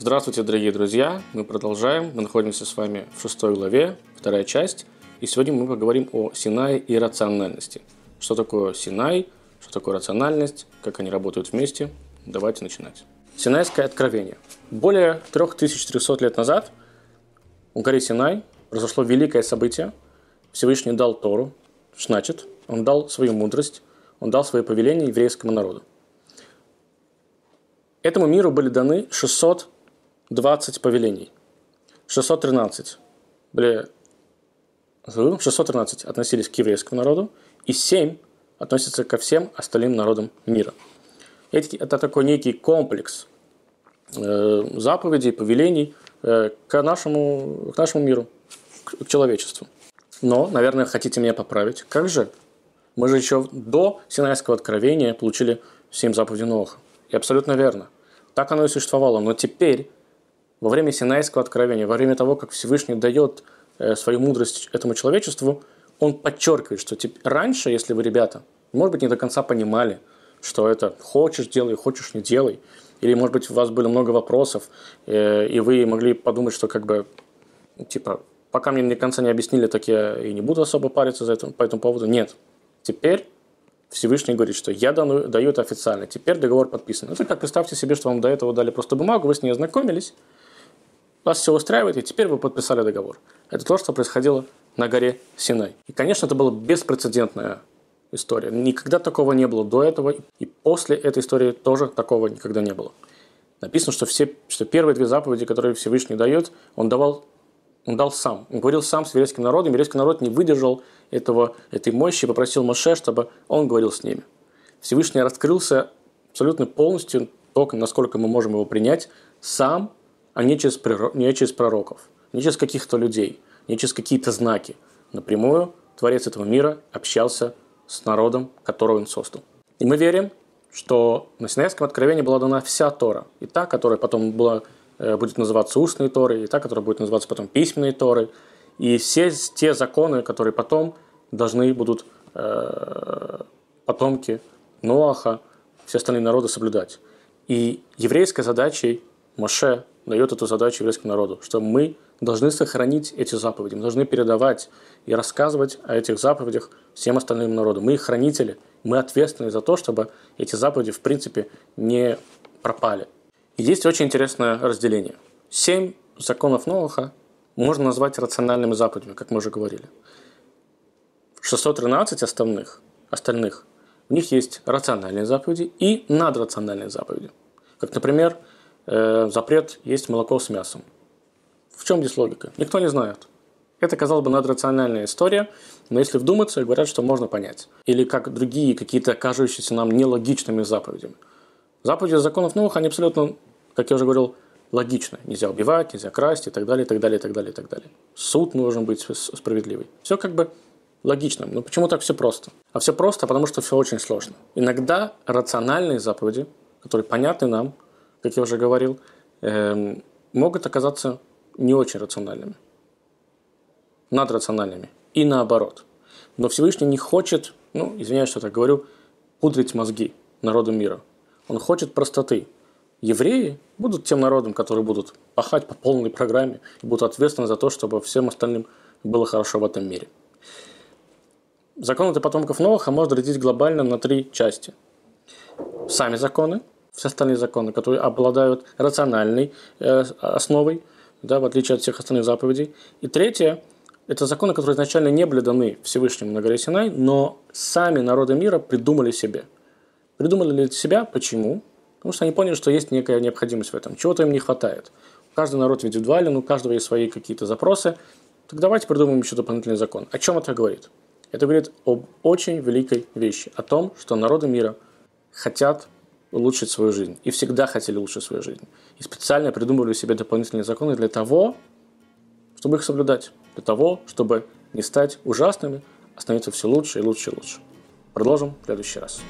Здравствуйте, дорогие друзья! Мы продолжаем. Мы находимся с вами в шестой главе, вторая часть. И сегодня мы поговорим о Синае и рациональности. Что такое Синай, что такое рациональность, как они работают вместе. Давайте начинать. Синайское откровение. Более 3300 лет назад у горе Синай произошло великое событие. Всевышний дал Тору, значит, он дал свою мудрость, он дал свои повеления еврейскому народу. Этому миру были даны 620 повелений. 613 были 613 относились к еврейскому народу, и 7 относятся ко всем остальным народам мира. Это такой некий комплекс э, заповедей, повелений э, к нашему, к нашему миру, к человечеству. Но, наверное, хотите меня поправить. Как же? Мы же еще до Синайского откровения получили семь заповедей Ноха. И абсолютно верно. Так оно и существовало. Но теперь, во время Синайского откровения, во время того, как Всевышний дает э, свою мудрость этому человечеству, он подчеркивает, что типа, раньше, если вы, ребята, может быть, не до конца понимали, что это хочешь делай, хочешь не делай, или, может быть, у вас было много вопросов, э, и вы могли подумать, что как бы, типа, пока мне до конца не объяснили, так я и не буду особо париться за это, по этому поводу. Нет. Теперь Всевышний говорит, что я даю, даю это официально. Теперь договор подписан. Это как представьте себе, что вам до этого дали просто бумагу, вы с ней ознакомились, вас все устраивает, и теперь вы подписали договор. Это то, что происходило на горе Синай. И, конечно, это была беспрецедентная история. Никогда такого не было до этого, и после этой истории тоже такого никогда не было. Написано, что, все, что первые две заповеди, которые Всевышний дает, он давал он дал сам. Он говорил сам с еврейским народом. Еврейский народ не выдержал этого, этой мощи и попросил Моше, чтобы он говорил с ними. Всевышний раскрылся абсолютно полностью, только насколько мы можем его принять, сам, а не через, не через пророков, не через каких-то людей, не через какие-то знаки. Напрямую Творец этого мира общался с народом, которого он создал. И мы верим, что на Синайском откровении была дана вся Тора, и та, которая потом была Э, будет называться устные Торы, и та, которая будет называться потом письменные Торы. И все те законы, которые потом должны будут э, потомки Ноаха, все остальные народы соблюдать. И еврейской задачей Моше дает эту задачу еврейскому народу, что мы должны сохранить эти заповеди, мы должны передавать и рассказывать о этих заповедях всем остальным народам. Мы их хранители, мы ответственны за то, чтобы эти заповеди в принципе не пропали. Есть очень интересное разделение. Семь законов Ноаха можно назвать рациональными заповедями, как мы уже говорили. 613 остальных, остальных у них есть рациональные заповеди и надрациональные заповеди. Как, например, э, запрет есть молоко с мясом. В чем здесь логика? Никто не знает. Это, казалось бы, надрациональная история, но если вдуматься, говорят, что можно понять. Или как другие какие-то кажущиеся нам нелогичными заповедями. Заповеди законов новых, они абсолютно как я уже говорил, логично. Нельзя убивать, нельзя красть и так далее, и так далее, и так далее, и так далее. Суд должен быть справедливый. Все как бы логично. Но почему так все просто? А все просто, потому что все очень сложно. Иногда рациональные заповеди, которые понятны нам, как я уже говорил, эм, могут оказаться не очень рациональными, надрациональными и наоборот. Но Всевышний не хочет, ну, извиняюсь, что так говорю, пудрить мозги народу мира. Он хочет простоты, евреи будут тем народом, которые будут пахать по полной программе и будут ответственны за то, чтобы всем остальным было хорошо в этом мире. Законы для потомков Ноаха можно разделить глобально на три части. Сами законы, все остальные законы, которые обладают рациональной э, основой, да, в отличие от всех остальных заповедей. И третье – это законы, которые изначально не были даны Всевышнему на горе Синай, но сами народы мира придумали себе. Придумали для себя почему? Потому что они поняли, что есть некая необходимость в этом. Чего-то им не хватает. Каждый народ индивидуален, у каждого есть свои какие-то запросы. Так давайте придумаем еще дополнительный закон. О чем это говорит? Это говорит об очень великой вещи. О том, что народы мира хотят улучшить свою жизнь. И всегда хотели улучшить свою жизнь. И специально придумывали себе дополнительные законы для того, чтобы их соблюдать. Для того, чтобы не стать ужасными, а становиться все лучше и лучше и лучше. Продолжим в следующий раз.